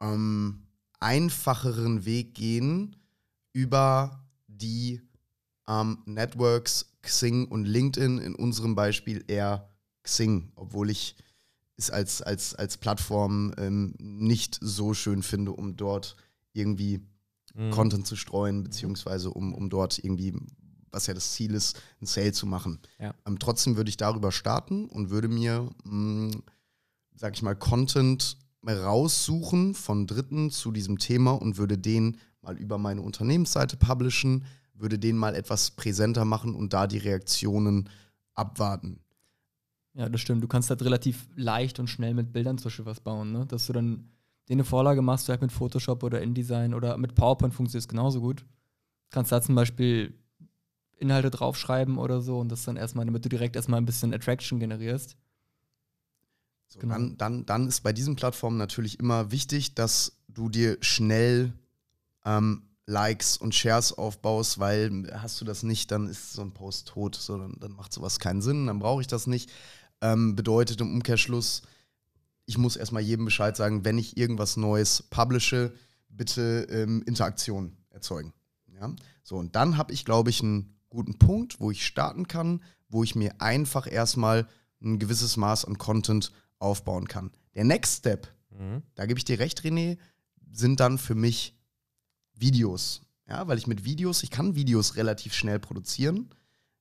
ähm, einfacheren Weg gehen über die ähm, Networks Xing und LinkedIn, in unserem Beispiel eher Xing, obwohl ich es als, als, als Plattform ähm, nicht so schön finde, um dort irgendwie Mhm. Content zu streuen, beziehungsweise um, um dort irgendwie, was ja das Ziel ist, ein Sale zu machen. Ja. Ähm, trotzdem würde ich darüber starten und würde mir, mh, sag ich mal, Content raussuchen von Dritten zu diesem Thema und würde den mal über meine Unternehmensseite publishen, würde den mal etwas präsenter machen und da die Reaktionen abwarten. Ja, das stimmt. Du kannst halt relativ leicht und schnell mit Bildern zum Beispiel was bauen, ne? Dass du dann dir eine Vorlage machst, du halt mit Photoshop oder InDesign oder mit PowerPoint funktioniert es genauso gut. Kannst da zum Beispiel Inhalte draufschreiben oder so und das dann erstmal, damit du direkt erstmal ein bisschen Attraction generierst. So, Genau. dann, dann, dann ist bei diesen Plattformen natürlich immer wichtig, dass du dir schnell ähm, Likes und Shares aufbaust, weil hast du das nicht, dann ist so ein Post tot, so, dann, dann macht sowas keinen Sinn, dann brauche ich das nicht. Ähm, bedeutet im Umkehrschluss, ich muss erstmal jedem Bescheid sagen, wenn ich irgendwas Neues publishe, bitte ähm, Interaktion erzeugen. Ja? So, und dann habe ich, glaube ich, einen guten Punkt, wo ich starten kann, wo ich mir einfach erstmal ein gewisses Maß an Content aufbauen kann. Der Next Step, Mhm. da gebe ich dir recht, René, sind dann für mich Videos. Ja, weil ich mit Videos, ich kann Videos relativ schnell produzieren.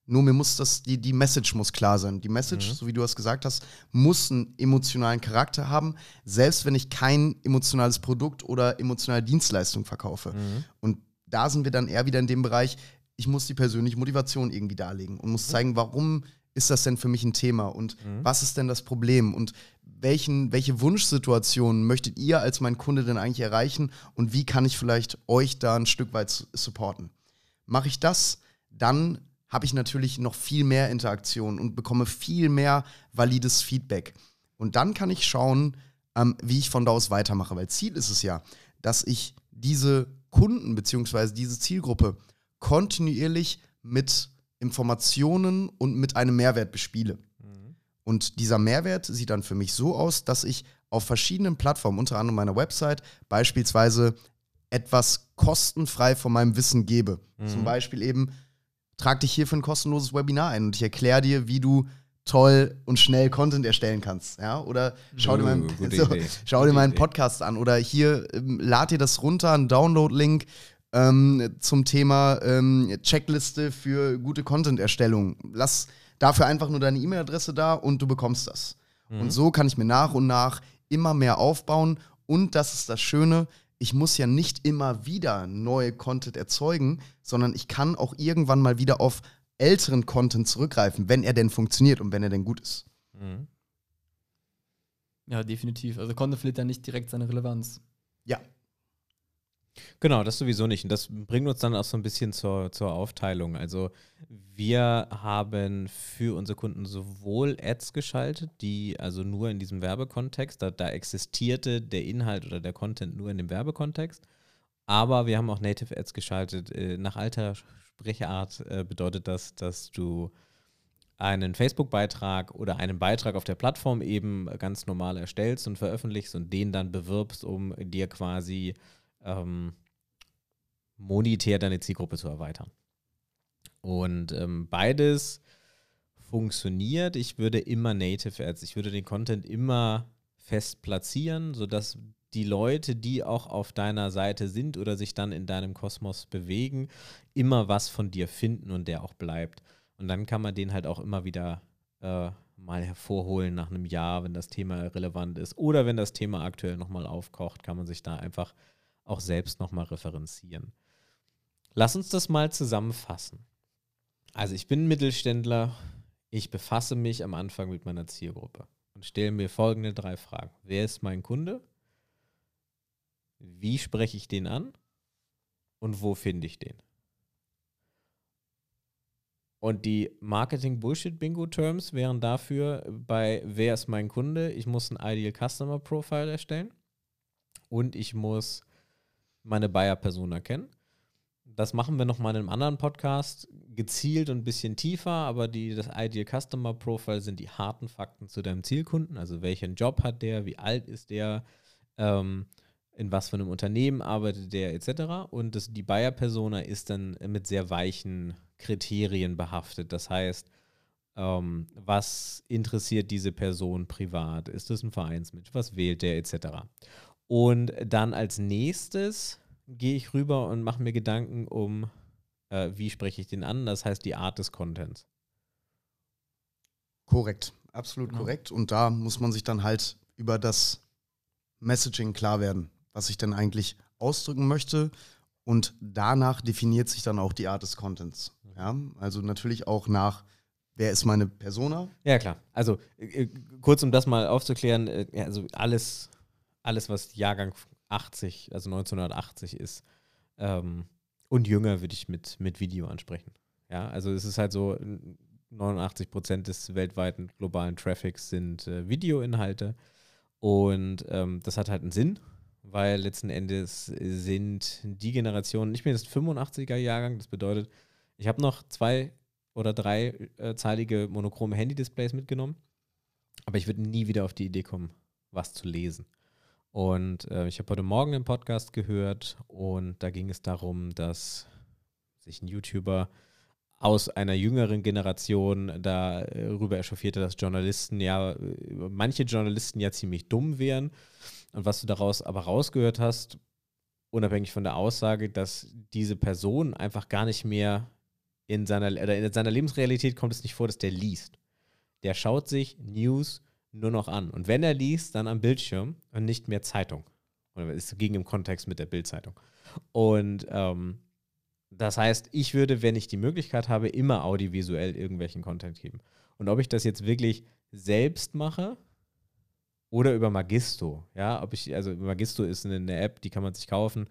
Nur mir muss das, die, die Message muss klar sein. Die Message, Mhm. so wie du es gesagt hast, muss einen emotionalen Charakter haben, selbst wenn ich kein emotionales Produkt oder emotionale Dienstleistung verkaufe. Mhm. Und da sind wir dann eher wieder in dem Bereich, ich muss die persönliche Motivation irgendwie darlegen und muss zeigen, warum ist das denn für mich ein Thema und Mhm. was ist denn das Problem und welchen, welche Wunschsituationen möchtet ihr als mein Kunde denn eigentlich erreichen und wie kann ich vielleicht euch da ein Stück weit su- supporten? Mache ich das, dann habe ich natürlich noch viel mehr Interaktion und bekomme viel mehr valides Feedback. Und dann kann ich schauen, ähm, wie ich von da aus weitermache. Weil Ziel ist es ja, dass ich diese Kunden bzw. diese Zielgruppe kontinuierlich mit Informationen und mit einem Mehrwert bespiele. Und dieser Mehrwert sieht dann für mich so aus, dass ich auf verschiedenen Plattformen, unter anderem meiner Website, beispielsweise etwas kostenfrei von meinem Wissen gebe. Zum Beispiel eben, trag dich hier für ein kostenloses Webinar ein und ich erkläre dir, wie du toll und schnell Content erstellen kannst. Ja? Oder schau dir, meinen, so, schau dir meinen. Podcast an. Oder hier ähm, lad dir das runter, einen Download-Link ähm, zum Thema ähm, Checkliste für gute Content-Erstellung. Lass dafür einfach nur deine E-Mail-Adresse da und du bekommst das. Mhm. Und so kann ich mir nach und nach immer mehr aufbauen. Und das ist das Schöne, ich muss ja nicht immer wieder neue Content erzeugen, sondern ich kann auch irgendwann mal wieder auf älteren Content zurückgreifen, wenn er denn funktioniert und wenn er denn gut ist. Mhm. Ja, definitiv. Also Content verliert dann nicht direkt seine Relevanz. Ja. Genau, das sowieso nicht. Und das bringt uns dann auch so ein bisschen zur, zur Aufteilung. Also wir haben für unsere Kunden sowohl Ads geschaltet, die also nur in diesem Werbekontext, da, da existierte der Inhalt oder der Content nur in dem Werbekontext. Aber wir haben auch Native Ads geschaltet. Äh, Nach alter Sprechart äh, bedeutet das, dass du einen Facebook-Beitrag oder einen Beitrag auf der Plattform eben ganz normal erstellst und veröffentlichst und den dann bewirbst, um dir quasi ähm, monetär deine Zielgruppe zu erweitern. Und ähm, beides funktioniert. Ich würde immer Native Ads, ich würde den Content immer fest platzieren, sodass die Leute, die auch auf deiner Seite sind oder sich dann in deinem Kosmos bewegen, immer was von dir finden und der auch bleibt. Und dann kann man den halt auch immer wieder äh, mal hervorholen nach einem Jahr, wenn das Thema relevant ist. Oder wenn das Thema aktuell nochmal aufkocht, kann man sich da einfach auch selbst nochmal referenzieren. Lass uns das mal zusammenfassen. Also ich bin Mittelständler, ich befasse mich am Anfang mit meiner Zielgruppe und stelle mir folgende drei Fragen. Wer ist mein Kunde? Wie spreche ich den an? Und wo finde ich den? Und die Marketing-Bullshit-Bingo-Terms wären dafür bei Wer ist mein Kunde? Ich muss ein Ideal Customer Profile erstellen und ich muss meine Buyer-Persona kennen. Das machen wir nochmal in einem anderen Podcast, gezielt und ein bisschen tiefer, aber die, das Ideal Customer Profile sind die harten Fakten zu deinem Zielkunden. Also welchen Job hat der, wie alt ist der, ähm, in was für einem Unternehmen arbeitet der, etc. Und das, die Buyer-Persona ist dann mit sehr weichen Kriterien behaftet. Das heißt, ähm, was interessiert diese Person privat? Ist das ein Vereinsmensch? Was wählt der, etc. Und dann als nächstes gehe ich rüber und mache mir Gedanken um, äh, wie spreche ich den an? Das heißt, die Art des Contents. Korrekt, absolut Genau. korrekt. Und da muss man sich dann halt über das Messaging klar werden, was ich denn eigentlich ausdrücken möchte. Und danach definiert sich dann auch die Art des Contents. Ja? Also natürlich auch nach, wer ist meine Persona? Ja, klar. Also äh, äh, kurz, um das mal aufzuklären, äh, also alles, alles, was Jahrgang 80, also 1980 ist ähm, und jünger, würde ich mit, mit Video ansprechen. Ja, also es ist halt so, n- 89 Prozent des weltweiten globalen Traffics sind äh, Videoinhalte und ähm, das hat halt einen Sinn, weil letzten Endes sind die Generationen, ich bin jetzt 85er Jahrgang, das bedeutet, ich habe noch zwei oder drei äh, zeilige monochrome Handy-Displays mitgenommen. Aber ich würde nie wieder auf die Idee kommen, was zu lesen. Und äh, ich habe heute Morgen einen Podcast gehört und da ging es darum, dass sich ein YouTuber aus einer jüngeren Generation darüber echauffierte, dass Journalisten ja, äh, manche Journalisten ja ziemlich dumm wären. Und was du daraus aber rausgehört hast, unabhängig von der Aussage, dass diese Person einfach gar nicht mehr in seiner, in seiner Lebensrealität kommt es nicht vor, dass der liest. Der schaut sich News nur noch an. Und wenn er liest, dann am Bildschirm und nicht mehr Zeitung. Oder es ging im Kontext mit der Bildzeitung. Und ähm, das heißt, ich würde, wenn ich die Möglichkeit habe, immer audiovisuell irgendwelchen Content geben. Und ob ich das jetzt wirklich selbst mache oder über Magisto, ja, ob ich, also Magisto ist eine, eine App, die kann man sich kaufen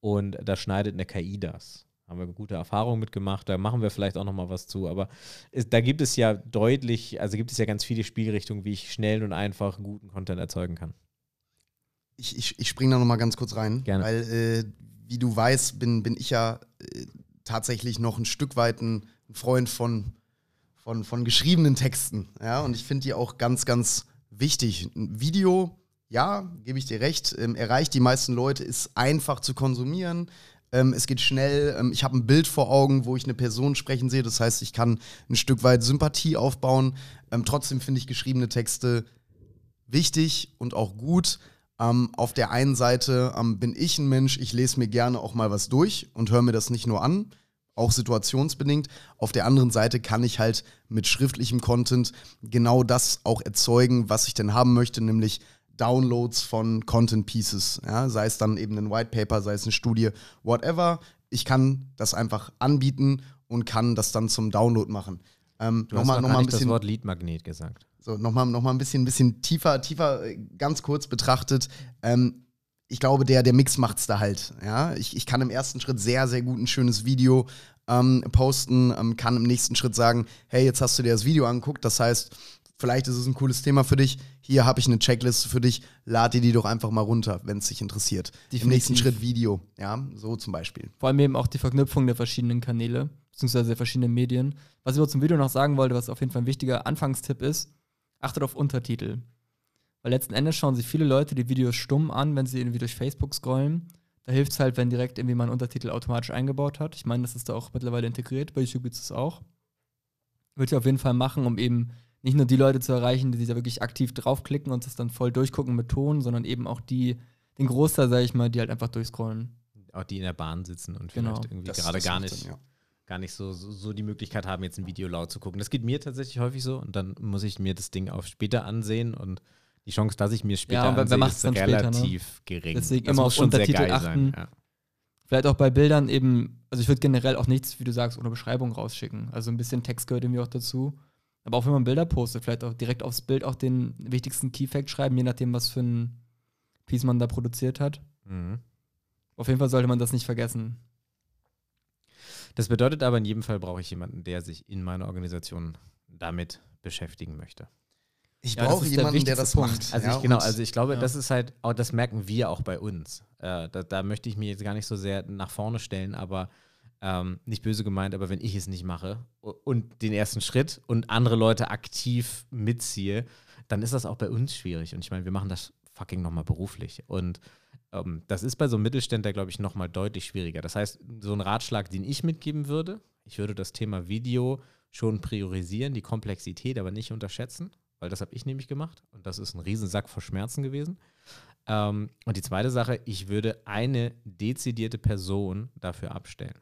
und da schneidet eine KI das. Haben wir gute Erfahrungen mitgemacht, da machen wir vielleicht auch noch mal was zu, aber es, da gibt es ja deutlich, also gibt es ja ganz viele Spielrichtungen, wie ich schnell und einfach guten Content erzeugen kann. Ich, ich, ich springe da nochmal ganz kurz rein, Gerne. weil, äh, wie du weißt, bin, bin ich ja äh, tatsächlich noch ein Stück weit ein Freund von, von, von geschriebenen Texten. Ja? Und ich finde die auch ganz, ganz wichtig. Ein Video, ja, gebe ich dir recht, ähm, erreicht die meisten Leute, ist einfach zu konsumieren. Ähm, es geht schnell. Ähm, ich habe ein Bild vor Augen, wo ich eine Person sprechen sehe. Das heißt, ich kann ein Stück weit Sympathie aufbauen. Ähm, trotzdem finde ich geschriebene Texte wichtig und auch gut. Ähm, auf der einen Seite ähm, bin ich ein Mensch, ich lese mir gerne auch mal was durch und höre mir das nicht nur an, auch situationsbedingt. Auf der anderen Seite kann ich halt mit schriftlichem Content genau das auch erzeugen, was ich denn haben möchte, nämlich Downloads von Content Pieces, ja, sei es dann eben ein White Paper, sei es eine Studie, whatever. Ich kann das einfach anbieten und kann das dann zum Download machen. Ähm, du nochmal, hast noch mal ein bisschen, das Wort Leadmagnet gesagt. So, nochmal noch mal ein bisschen, bisschen tiefer, tiefer, äh, ganz kurz betrachtet. Ähm, ich glaube, der, der Mix macht's da halt. Ja? Ich, ich kann im ersten Schritt sehr, sehr gut ein schönes Video ähm, posten, ähm, kann im nächsten Schritt sagen, hey, jetzt hast du dir das Video angeguckt, das heißt, vielleicht ist es ein cooles Thema für dich. Hier habe ich eine Checkliste für dich. Lad dir die doch einfach mal runter, wenn es dich interessiert. Definitiv. Im nächsten Schritt Video. Ja, so zum Beispiel. Vor allem eben auch die Verknüpfung der verschiedenen Kanäle, beziehungsweise der verschiedenen Medien. Was ich aber zum Video noch sagen wollte, was auf jeden Fall ein wichtiger Anfangstipp ist, achtet auf Untertitel. Weil letzten Endes schauen sich viele Leute die Videos stumm an, wenn sie irgendwie durch Facebook scrollen. Da hilft es halt, wenn direkt irgendwie man Untertitel automatisch eingebaut hat. Ich meine, das ist da auch mittlerweile integriert. Bei YouTube gibt es das auch. Würde ich auf jeden Fall machen, um eben nicht nur die Leute zu erreichen, die sich da wirklich aktiv draufklicken und das dann voll durchgucken mit Ton, sondern eben auch die, den Großteil, sage ich mal, die halt einfach durchscrollen. Auch die in der Bahn sitzen und genau. vielleicht irgendwie das, gerade das gar nicht. Dann, ja gar nicht so, so, so, die Möglichkeit haben, jetzt ein Video laut zu gucken. Das geht mir tatsächlich häufig so und dann muss ich mir das Ding auf später ansehen und die Chance, dass ich mir später ja, ansehe, ist relativ später, ne? gering. Deswegen das immer auf Untertitel achten. Ja. Vielleicht auch bei Bildern eben, also ich würde generell auch nichts, wie du sagst, ohne Beschreibung rausschicken. Also ein bisschen Text gehört irgendwie auch dazu. Aber auch wenn man Bilder postet, vielleicht auch direkt aufs Bild auch den wichtigsten Keyfact schreiben, je nachdem, was für ein Piece man da produziert hat. Mhm. Auf jeden Fall sollte man das nicht vergessen. Das bedeutet aber in jedem Fall brauche ich jemanden, der sich in meiner Organisation damit beschäftigen möchte. Ich ja, brauche jemanden, der, der das Punkt. macht. Also ja, ich, genau, also ich glaube, ja. das ist halt, auch, das merken wir auch bei uns. Äh, da, da, möchte ich mich jetzt gar nicht so sehr nach vorne stellen, aber ähm, nicht böse gemeint, aber wenn ich es nicht mache und den ersten Schritt und andere Leute aktiv mitziehe, dann ist das auch bei uns schwierig. Und ich meine, wir machen das fucking nochmal beruflich. Und ähm, das ist bei so einem Mittelständler, glaube ich, nochmal deutlich schwieriger. Das heißt, so ein Ratschlag, den ich mitgeben würde, ich würde das Thema Video schon priorisieren, die Komplexität aber nicht unterschätzen, weil das habe ich nämlich gemacht und das ist ein Riesensack vor Schmerzen gewesen. Ähm, und die zweite Sache, ich würde eine dezidierte Person dafür abstellen.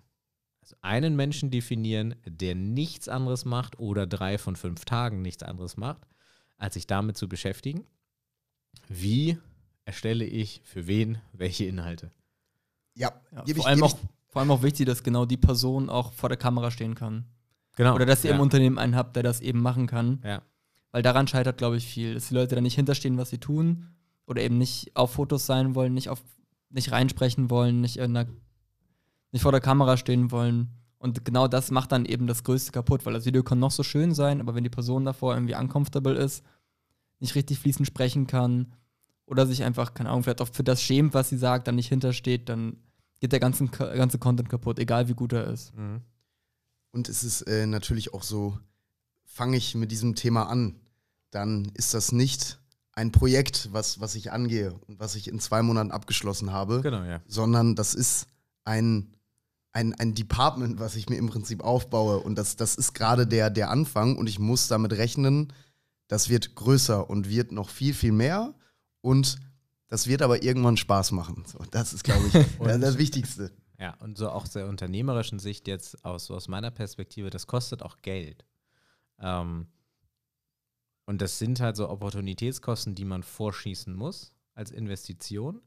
Also einen Menschen definieren, der nichts anderes macht oder drei von fünf Tagen nichts anderes macht, als sich damit zu beschäftigen. Wie erstelle ich für wen welche Inhalte. Ja, ja vor, allem auch, vor allem auch wichtig, dass genau die Person auch vor der Kamera stehen kann. Genau. Oder dass ihr ja. im Unternehmen einen habt, der das eben machen kann. Ja. Weil daran scheitert, glaube ich, viel. Dass die Leute da nicht hinterstehen, was sie tun. Oder eben nicht auf Fotos sein wollen, nicht, auf, nicht reinsprechen wollen, nicht, der, nicht vor der Kamera stehen wollen. Und genau das macht dann eben das Größte kaputt, weil das Video kann noch so schön sein, aber wenn die Person davor irgendwie uncomfortable ist, nicht richtig fließend sprechen kann, oder sich einfach, keine Ahnung, vielleicht auch für das schämt, was sie sagt, dann nicht hintersteht, dann geht der ganze, ganze Content kaputt, egal wie gut er ist. Mhm. Und es ist äh, natürlich auch so, fange ich mit diesem Thema an, dann ist das nicht ein Projekt, was, was ich angehe und was ich in zwei Monaten abgeschlossen habe, genau, ja. sondern das ist ein, ein, ein Department, was ich mir im Prinzip aufbaue. Und das, das ist gerade der, der Anfang und ich muss damit rechnen, das wird größer und wird noch viel, viel mehr. Und das wird aber irgendwann Spaß machen. So, das ist, glaube ich, das Wichtigste. Ja, und so auch der unternehmerischen Sicht jetzt aus, aus meiner Perspektive, das kostet auch Geld. Ähm, und das sind halt so Opportunitätskosten, die man vorschießen muss als Investition.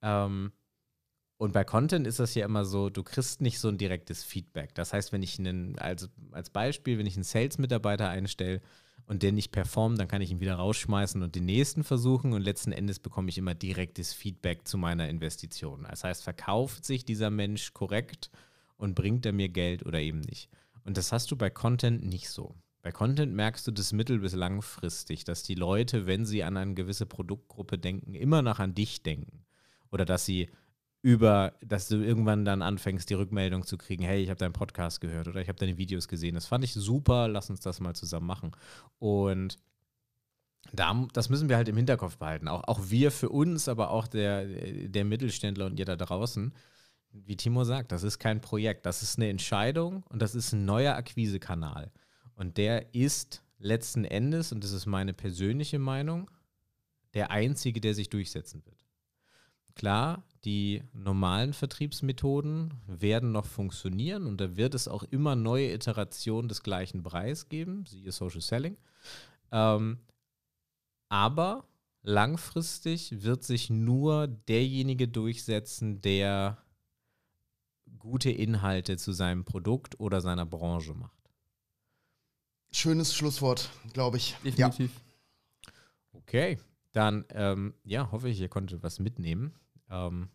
Ähm, und bei Content ist das ja immer so, du kriegst nicht so ein direktes Feedback. Das heißt, wenn ich einen, als, als Beispiel, wenn ich einen Sales-Mitarbeiter einstelle, und der nicht performt, dann kann ich ihn wieder rausschmeißen und den nächsten versuchen und letzten Endes bekomme ich immer direktes Feedback zu meiner Investition. Das heißt, verkauft sich dieser Mensch korrekt und bringt er mir Geld oder eben nicht. Und das hast du bei Content nicht so. Bei Content merkst du das mittel- bis langfristig, dass die Leute, wenn sie an eine gewisse Produktgruppe denken, immer noch an dich denken. Oder dass sie über, dass du irgendwann dann anfängst, die Rückmeldung zu kriegen, hey, ich habe deinen Podcast gehört oder ich habe deine Videos gesehen. Das fand ich super, lass uns das mal zusammen machen. Und da, das müssen wir halt im Hinterkopf behalten. Auch, auch wir für uns, aber auch der, der Mittelständler und ihr da draußen. wie Timo sagt, das ist kein Projekt, das ist eine Entscheidung und das ist ein neuer Akquisekanal. Und der ist letzten Endes, und das ist meine persönliche Meinung, der einzige, der sich durchsetzen wird. Klar, die normalen Vertriebsmethoden werden noch funktionieren und da wird es auch immer neue Iterationen des gleichen Preis geben, siehe Social Selling. Ähm, aber langfristig wird sich nur derjenige durchsetzen, der gute Inhalte zu seinem Produkt oder seiner Branche macht. Schönes Schlusswort, glaube ich. Definitiv. Ja. Okay, dann ähm, ja, hoffe ich, ihr konntet was mitnehmen. Ähm,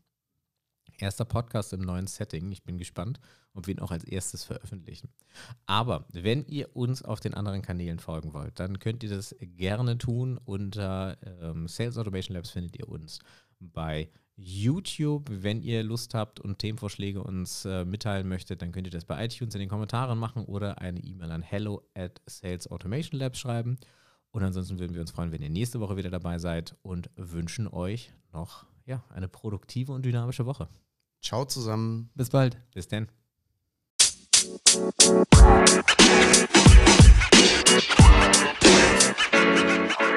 erster Podcast im neuen Setting. Ich bin gespannt, ob wir ihn auch als erstes veröffentlichen. Aber wenn ihr uns auf den anderen Kanälen folgen wollt, dann könnt ihr das gerne tun. Unter ähm, Sales Automation Labs findet ihr uns bei YouTube. Wenn ihr Lust habt und Themenvorschläge uns äh, mitteilen möchtet, dann könnt ihr das bei iTunes in den Kommentaren machen oder eine E-Mail an hello at Sales Automation Labs schreiben. Und ansonsten würden wir uns freuen, wenn ihr nächste Woche wieder dabei seid und wünschen euch noch ja, eine produktive und dynamische Woche. Ciao zusammen. Bis bald. Bis dann. You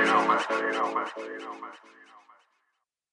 know, man. You know, man. You know, man.